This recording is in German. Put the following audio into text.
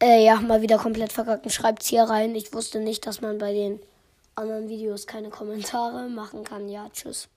Äh, ja, mal wieder komplett verkackt. Schreibt's hier rein. Ich wusste nicht, dass man bei den anderen Videos keine Kommentare machen kann. Ja, tschüss.